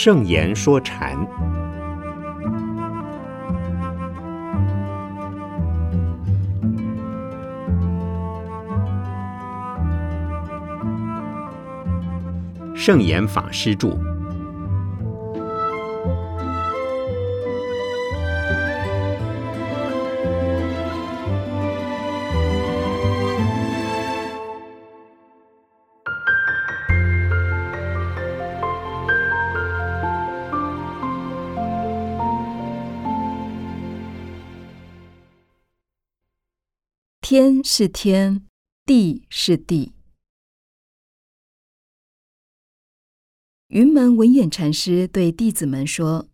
圣言说禅，圣严法师著。天是天，地是地。云门文偃禅师对弟子们说：“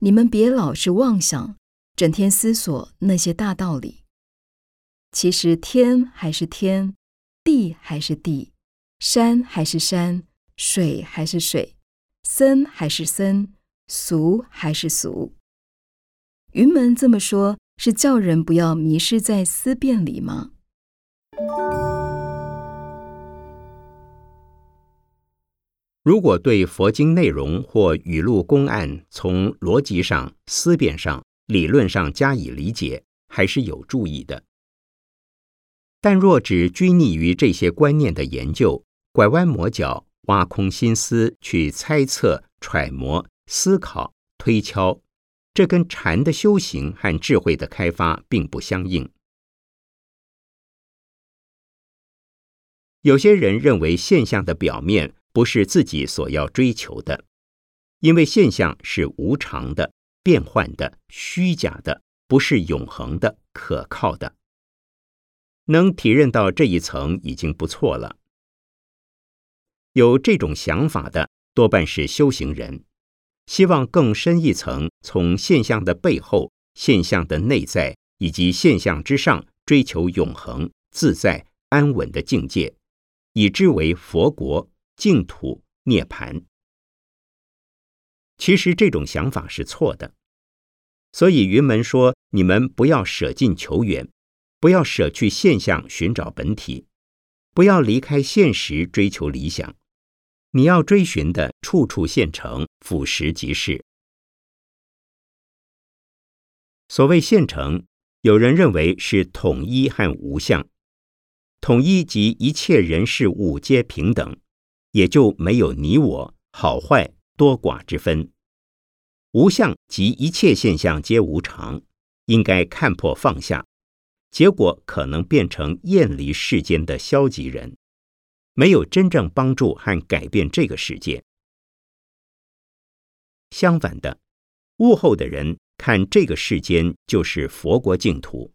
你们别老是妄想，整天思索那些大道理。其实天还是天，地还是地，山还是山，水还是水，僧还是僧，俗还是俗。”云门这么说。是叫人不要迷失在思辨里吗？如果对佛经内容或语录公案从逻辑上、思辨上、理论上加以理解，还是有注意的。但若只拘泥于这些观念的研究，拐弯抹角、挖空心思去猜测、揣摩、思考、推敲。这跟禅的修行和智慧的开发并不相应。有些人认为现象的表面不是自己所要追求的，因为现象是无常的、变幻的、虚假的，不是永恒的、可靠的。能体认到这一层已经不错了。有这种想法的多半是修行人。希望更深一层，从现象的背后、现象的内在以及现象之上，追求永恒、自在、安稳的境界，以之为佛国、净土、涅盘。其实这种想法是错的，所以云门说：你们不要舍近求远，不要舍去现象寻找本体，不要离开现实追求理想。你要追寻的，处处现成，俯拾即是。所谓现成，有人认为是统一和无相。统一即一切人事物皆平等，也就没有你我、好坏、多寡之分。无相即一切现象皆无常，应该看破放下，结果可能变成厌离世间的消极人。没有真正帮助和改变这个世界。相反的，悟后的人看这个世间就是佛国净土，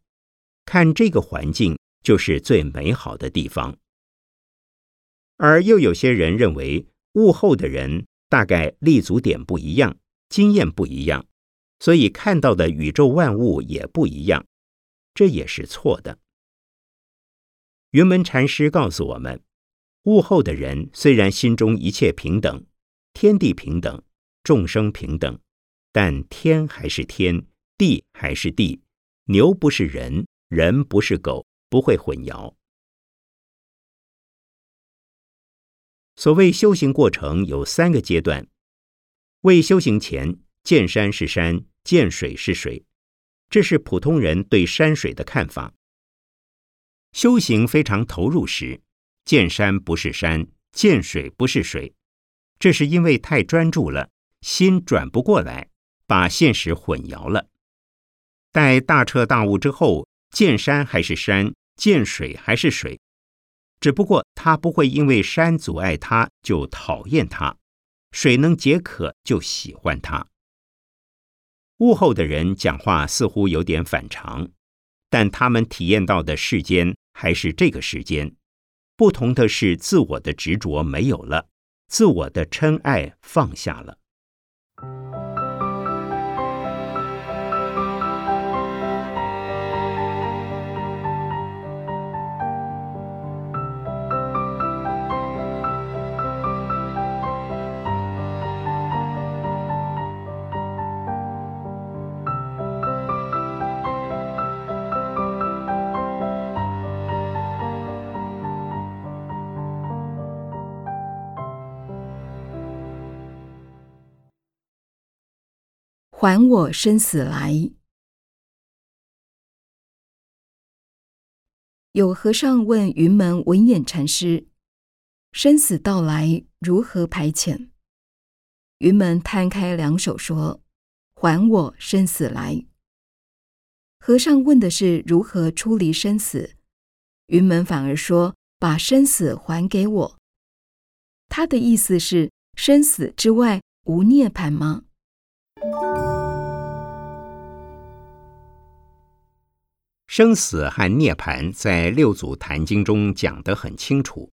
看这个环境就是最美好的地方。而又有些人认为，悟后的人大概立足点不一样，经验不一样，所以看到的宇宙万物也不一样，这也是错的。云门禅师告诉我们。悟后的人虽然心中一切平等，天地平等，众生平等，但天还是天，地还是地，牛不是人，人不是狗，不会混淆。所谓修行过程有三个阶段：未修行前，见山是山，见水是水，这是普通人对山水的看法。修行非常投入时。见山不是山，见水不是水，这是因为太专注了，心转不过来，把现实混淆了。待大彻大悟之后，见山还是山，见水还是水，只不过他不会因为山阻碍他就讨厌它，水能解渴就喜欢它。悟后的人讲话似乎有点反常，但他们体验到的世间还是这个世间。不同的是，自我的执着没有了，自我的嗔爱放下了。还我生死来。有和尚问云门文偃禅师：“生死到来，如何排遣？”云门摊开两手说：“还我生死来。”和尚问的是如何出离生死，云门反而说：“把生死还给我。”他的意思是：生死之外无涅槃吗？生死和涅槃在六祖坛经中讲得很清楚。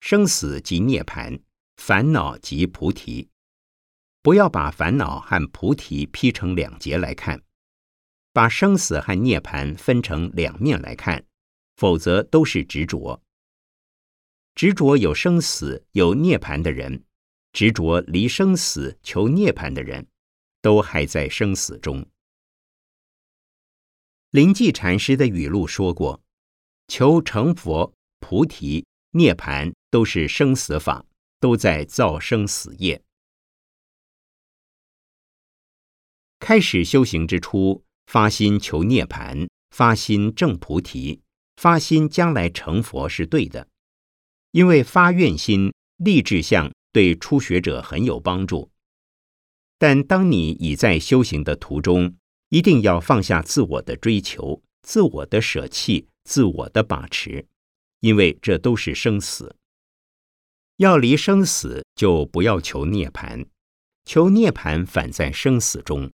生死即涅槃，烦恼即菩提。不要把烦恼和菩提劈成两截来看，把生死和涅槃分成两面来看，否则都是执着。执着有生死有涅槃的人，执着离生死求涅槃的人，都还在生死中。灵济禅师的语录说过：“求成佛、菩提、涅槃都是生死法，都在造生死业。开始修行之初，发心求涅槃，发心证菩提，发心将来成佛是对的，因为发愿心、立志向对初学者很有帮助。但当你已在修行的途中，一定要放下自我的追求、自我的舍弃、自我的把持，因为这都是生死。要离生死，就不要求涅槃；求涅槃，反在生死中。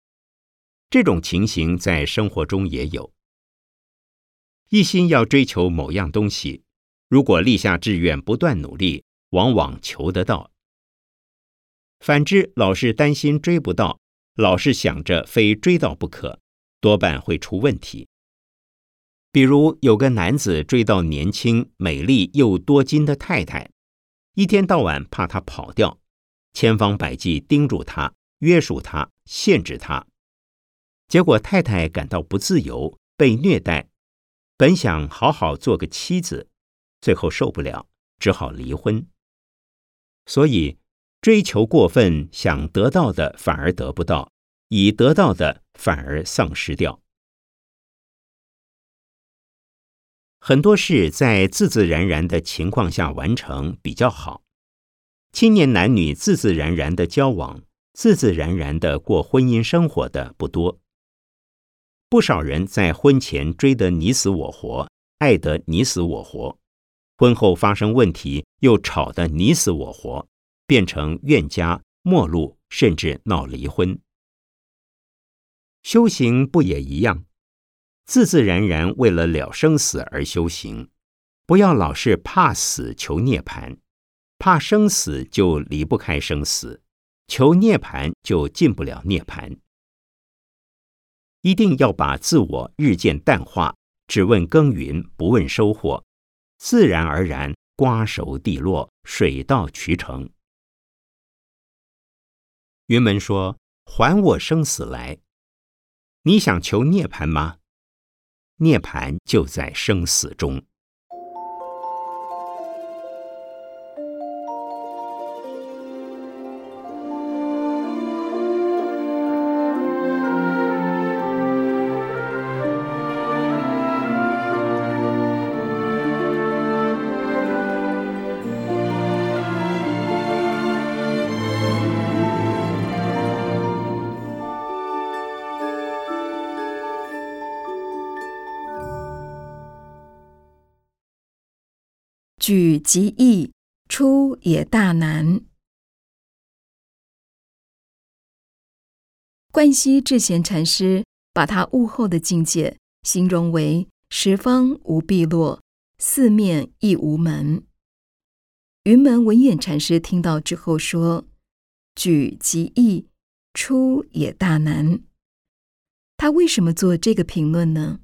这种情形在生活中也有。一心要追求某样东西，如果立下志愿，不断努力，往往求得到；反之，老是担心追不到。老是想着非追到不可，多半会出问题。比如有个男子追到年轻、美丽又多金的太太，一天到晚怕她跑掉，千方百计盯住她、约束她、限制她，结果太太感到不自由、被虐待，本想好好做个妻子，最后受不了，只好离婚。所以。追求过分，想得到的反而得不到，已得到的反而丧失掉。很多事在自自然然的情况下完成比较好。青年男女自自然然的交往，自自然然的过婚姻生活的不多。不少人在婚前追得你死我活，爱得你死我活，婚后发生问题又吵得你死我活。变成怨家、陌路，甚至闹离婚。修行不也一样？自自然然为了了生死而修行，不要老是怕死求涅槃，怕生死就离不开生死，求涅槃就进不了涅槃。一定要把自我日渐淡化，只问耕耘，不问收获，自然而然瓜熟蒂落，水到渠成。云门说：“还我生死来，你想求涅槃吗？涅槃就在生死中。”举极易，出也大难。冠希智贤禅师把他悟后的境界形容为十方无碧落，四面亦无门。云门文偃禅师听到之后说：“举极易，出也大难。”他为什么做这个评论呢？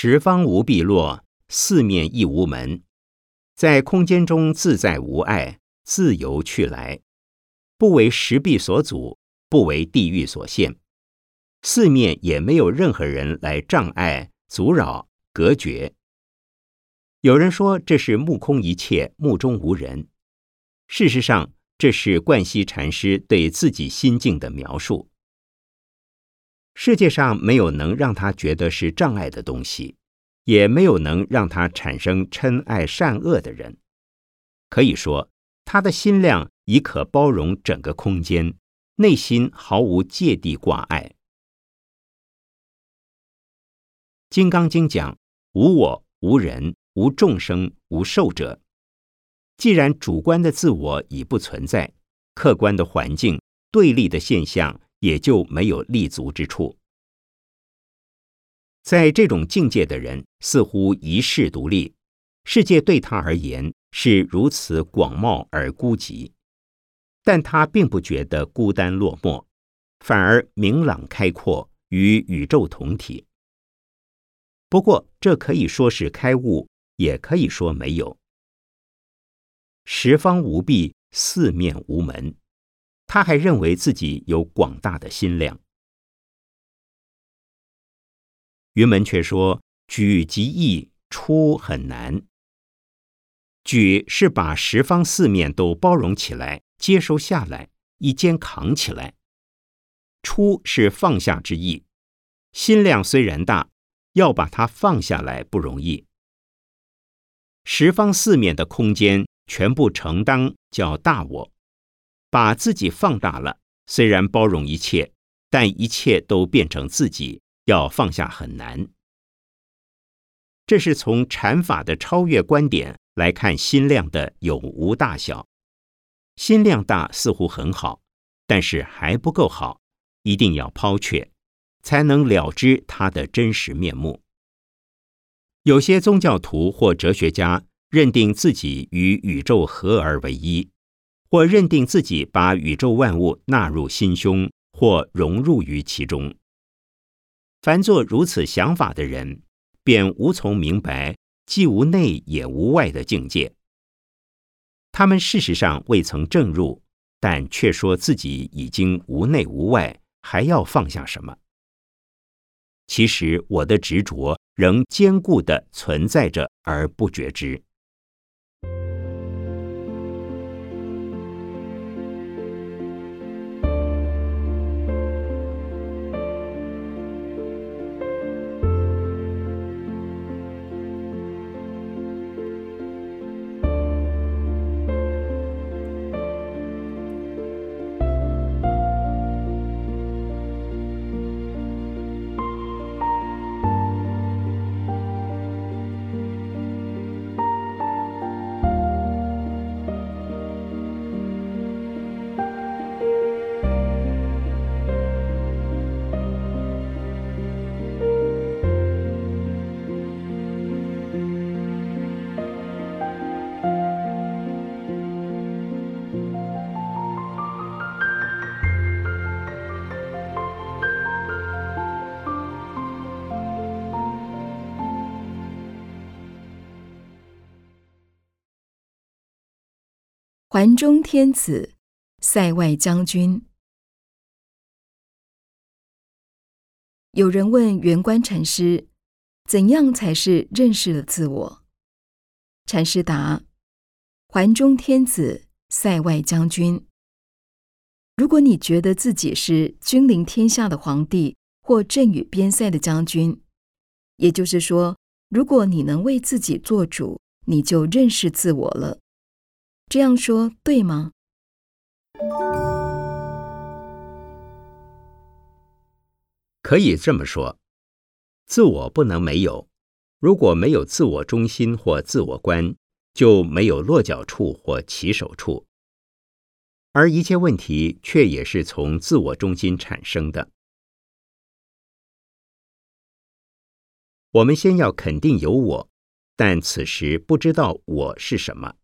十方无碧落，四面亦无门，在空间中自在无碍，自由去来，不为石壁所阻，不为地狱所限，四面也没有任何人来障碍、阻扰、隔绝。有人说这是目空一切，目中无人，事实上，这是冠希禅师对自己心境的描述。世界上没有能让他觉得是障碍的东西，也没有能让他产生嗔爱善恶的人。可以说，他的心量已可包容整个空间，内心毫无芥蒂挂碍。《金刚经》讲：“无我、无人、无众生、无寿者。”既然主观的自我已不存在，客观的环境、对立的现象也就没有立足之处。在这种境界的人，似乎一世独立，世界对他而言是如此广袤而孤寂，但他并不觉得孤单落寞，反而明朗开阔，与宇宙同体。不过，这可以说是开悟，也可以说没有。十方无壁，四面无门。他还认为自己有广大的心量。云门却说：“举极易，出很难。举是把十方四面都包容起来，接收下来，一肩扛起来；出是放下之意。心量虽然大，要把它放下来不容易。十方四面的空间。”全部承担叫大我，把自己放大了。虽然包容一切，但一切都变成自己，要放下很难。这是从禅法的超越观点来看心量的有无大小。心量大似乎很好，但是还不够好，一定要抛却，才能了知它的真实面目。有些宗教徒或哲学家。认定自己与宇宙合而为一，或认定自己把宇宙万物纳入心胸，或融入于其中。凡做如此想法的人，便无从明白既无内也无外的境界。他们事实上未曾证入，但却说自己已经无内无外，还要放下什么？其实我的执着仍坚固的存在着，而不觉知。环中天子，塞外将军。有人问圆观禅师：“怎样才是认识了自我？”禅师答：“环中天子，塞外将军。如果你觉得自己是君临天下的皇帝，或镇于边塞的将军，也就是说，如果你能为自己做主，你就认识自我了。”这样说对吗？可以这么说，自我不能没有。如果没有自我中心或自我观，就没有落脚处或起手处。而一切问题却也是从自我中心产生的。我们先要肯定有我，但此时不知道我是什么。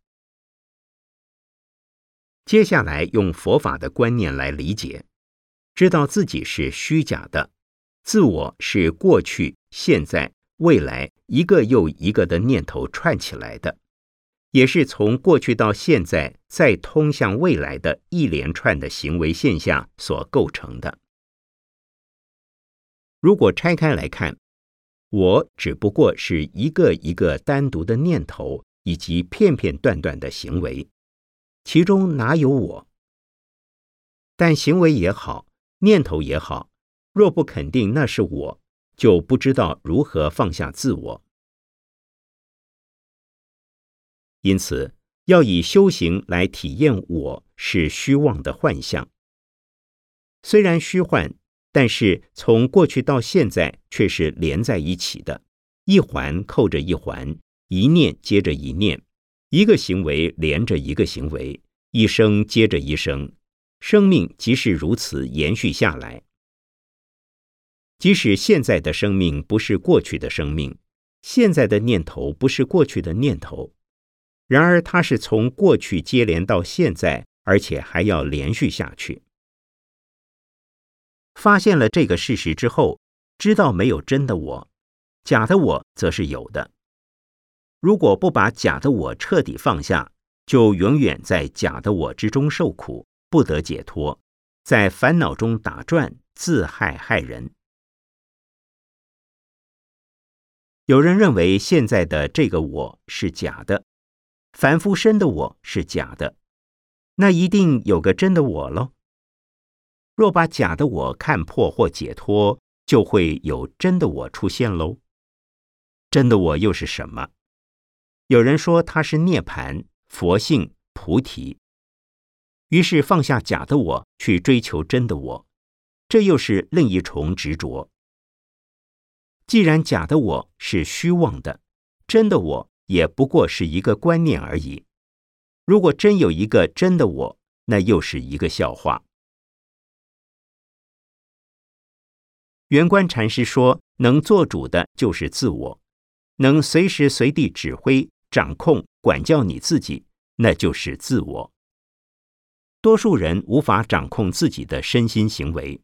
接下来用佛法的观念来理解，知道自己是虚假的，自我是过去、现在、未来一个又一个的念头串起来的，也是从过去到现在再通向未来的一连串的行为现象所构成的。如果拆开来看，我只不过是一个一个单独的念头以及片片段段的行为。其中哪有我？但行为也好，念头也好，若不肯定那是我，就不知道如何放下自我。因此，要以修行来体验我是虚妄的幻象。虽然虚幻，但是从过去到现在却是连在一起的，一环扣着一环，一念接着一念，一个行为连着一个行为，一生接着一生，生命即是如此延续下来。即使现在的生命不是过去的生命，现在的念头不是过去的念头。然而，它是从过去接连到现在，而且还要连续下去。发现了这个事实之后，知道没有真的我，假的我则是有的。如果不把假的我彻底放下，就永远在假的我之中受苦，不得解脱，在烦恼中打转，自害害人。有人认为现在的这个我是假的。凡夫身的我是假的，那一定有个真的我喽。若把假的我看破或解脱，就会有真的我出现喽。真的我又是什么？有人说他是涅盘、佛性、菩提。于是放下假的我，去追求真的我，这又是另一重执着。既然假的我是虚妄的，真的我。也不过是一个观念而已。如果真有一个真的我，那又是一个笑话。圆观禅师说：“能做主的就是自我，能随时随地指挥、掌控、管教你自己，那就是自我。多数人无法掌控自己的身心行为，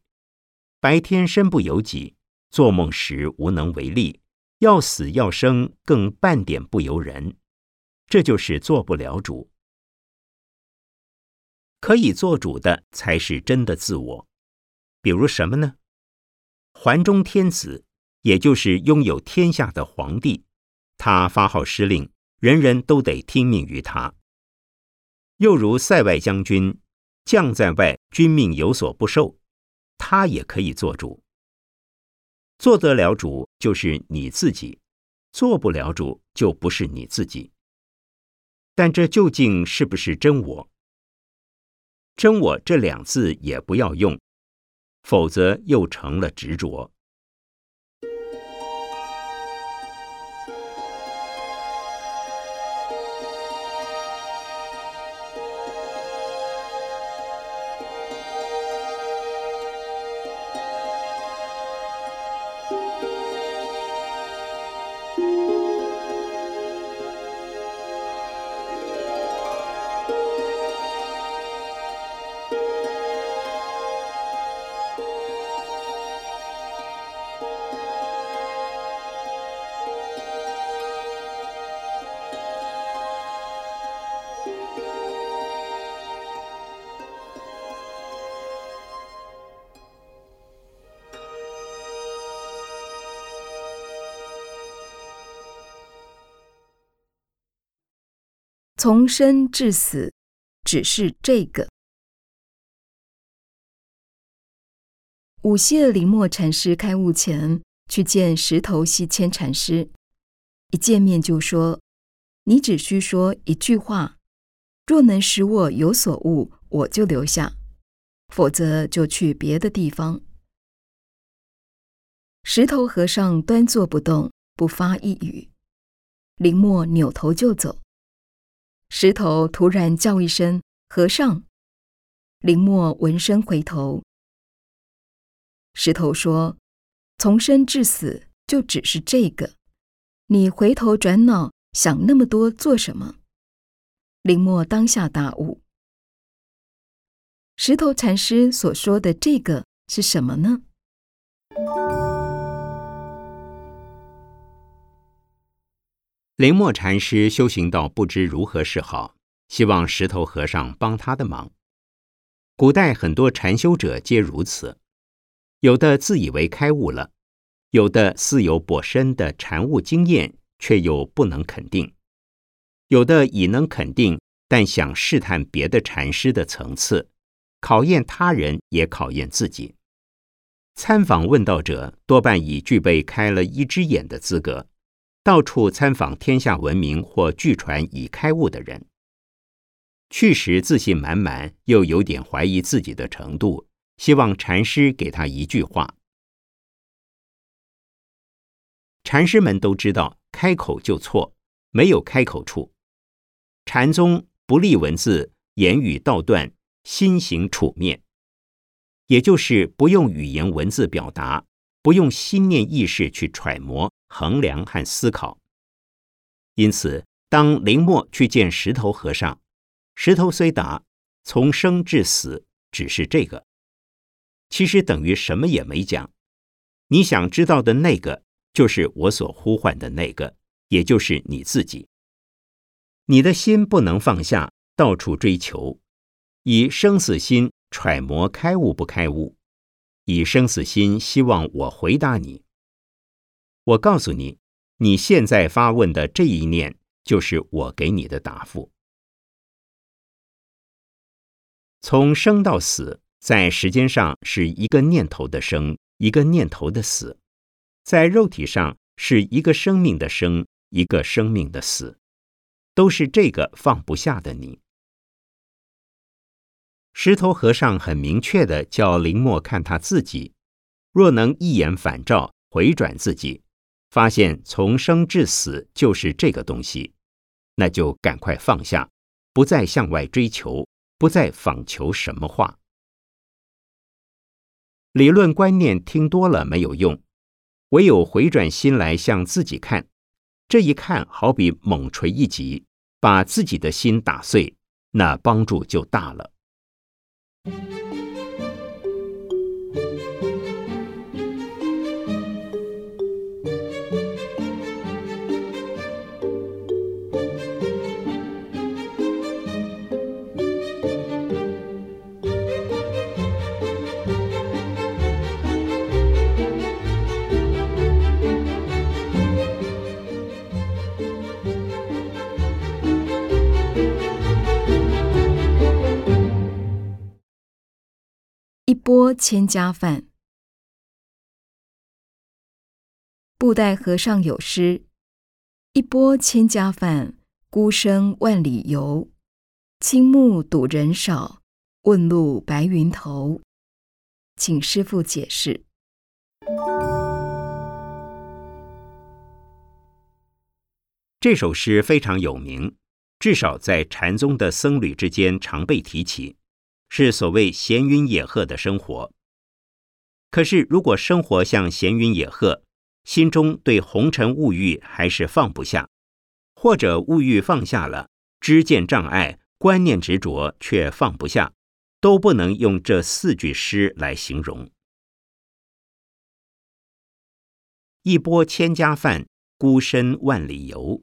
白天身不由己，做梦时无能为力。”要死要生，更半点不由人，这就是做不了主。可以做主的才是真的自我。比如什么呢？环中天子，也就是拥有天下的皇帝，他发号施令，人人都得听命于他。又如塞外将军，将在外，军命有所不受，他也可以做主。做得了主就是你自己，做不了主就不是你自己。但这究竟是不是真我？真我这两字也不要用，否则又成了执着。从生至死，只是这个。五谢林默禅师开悟前，去见石头西迁禅师，一见面就说：“你只需说一句话，若能使我有所悟，我就留下；否则就去别的地方。”石头和尚端坐不动，不发一语。林默扭头就走。石头突然叫一声：“和尚！”林默闻声回头。石头说：“从生至死，就只是这个。你回头转脑想那么多做什么？”林默当下大悟。石头禅师所说的这个是什么呢？林默禅师修行到不知如何是好，希望石头和尚帮他的忙。古代很多禅修者皆如此，有的自以为开悟了，有的似有颇深的禅悟经验，却又不能肯定；有的已能肯定，但想试探别的禅师的层次，考验他人也考验自己。参访问道者多半已具备开了一只眼的资格，到处参访天下闻名或据传已开悟的人。去时自信满满，又有点怀疑自己的程度，希望禅师给他一句话。禅师们都知道，开口就错，没有开口处。禅宗不立文字，言语道断，心行处灭，也就是不用语言文字表达，不用心念意识去揣摩、衡量和思考。因此，当林默去见石头和尚。石头虽答，从生至死只是这个，其实等于什么也没讲。你想知道的那个，就是我所呼唤的那个，也就是你自己。你的心不能放下，到处追求，以生死心揣摩开悟不开悟，以生死心希望我回答你。我告诉你，你现在发问的这一念，就是我给你的答复。从生到死，在时间上是一个念头的生，一个念头的死；在肉体上是一个生命的生，一个生命的死，都是这个放不下的你。石头和尚很明确的叫林默看他自己，若能一眼反照，回转自己，发现从生至死就是这个东西，那就赶快放下，不再向外追求。不再访求什么话，理论观念听多了没有用，唯有回转心来向自己看。这一看，好比猛锤一击，把自己的心打碎，那帮助就大了。钵千家饭。布袋和尚有诗：“一钵千家饭，孤身万里游。青木堵人少，问路白云头。”请师父解释。这首诗非常有名，至少在禅宗的僧侣之间常被提起。是所谓闲云野鹤的生活。可是，如果生活像闲云野鹤，心中对红尘物欲还是放不下，或者物欲放下了，知见障碍、观念执着却放不下，都不能用这四句诗来形容。一钵千家饭，孤身万里游，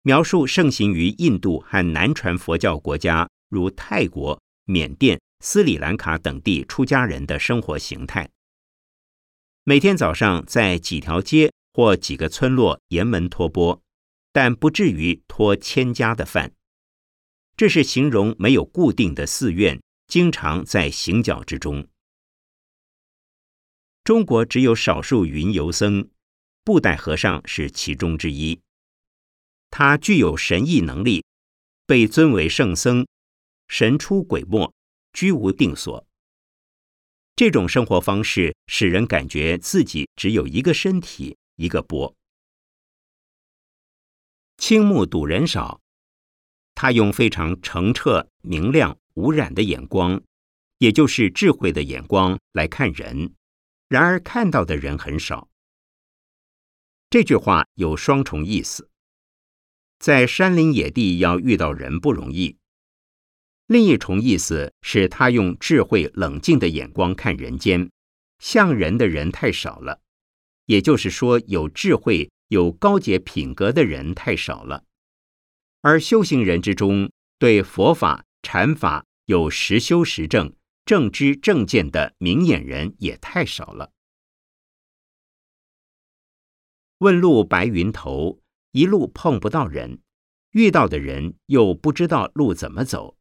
描述盛行于印度和南传佛教国家，如泰国。缅甸、斯里兰卡等地出家人的生活形态，每天早上在几条街或几个村落沿门托钵，但不至于托千家的饭。这是形容没有固定的寺院，经常在行脚之中。中国只有少数云游僧，布袋和尚是其中之一。他具有神异能力，被尊为圣僧。神出鬼没，居无定所。这种生活方式使人感觉自己只有一个身体，一个钵。青木睹人少，他用非常澄澈、明亮、无染的眼光，也就是智慧的眼光来看人，然而看到的人很少。这句话有双重意思：在山林野地要遇到人不容易。另一重意思是他用智慧冷静的眼光看人间，像人的人太少了，也就是说，有智慧、有高洁品格的人太少了。而修行人之中，对佛法、禅法有实修实证、正知正见的明眼人也太少了。问路白云头，一路碰不到人，遇到的人又不知道路怎么走，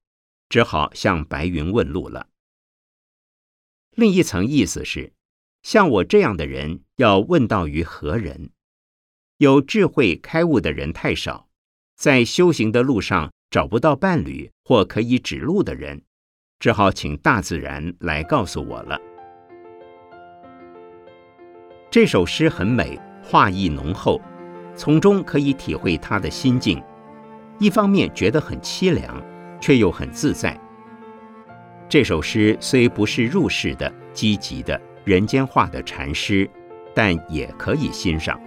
只好向白云问路了。另一层意思是，像我这样的人要问道于何人？有智慧开悟的人太少，在修行的路上找不到伴侣或可以指路的人，只好请大自然来告诉我了。这首诗很美，画意浓厚，从中可以体会他的心境。一方面觉得很凄凉，却又很自在。这首诗虽不是入世的、积极的、人间化的禅诗，但也可以欣赏。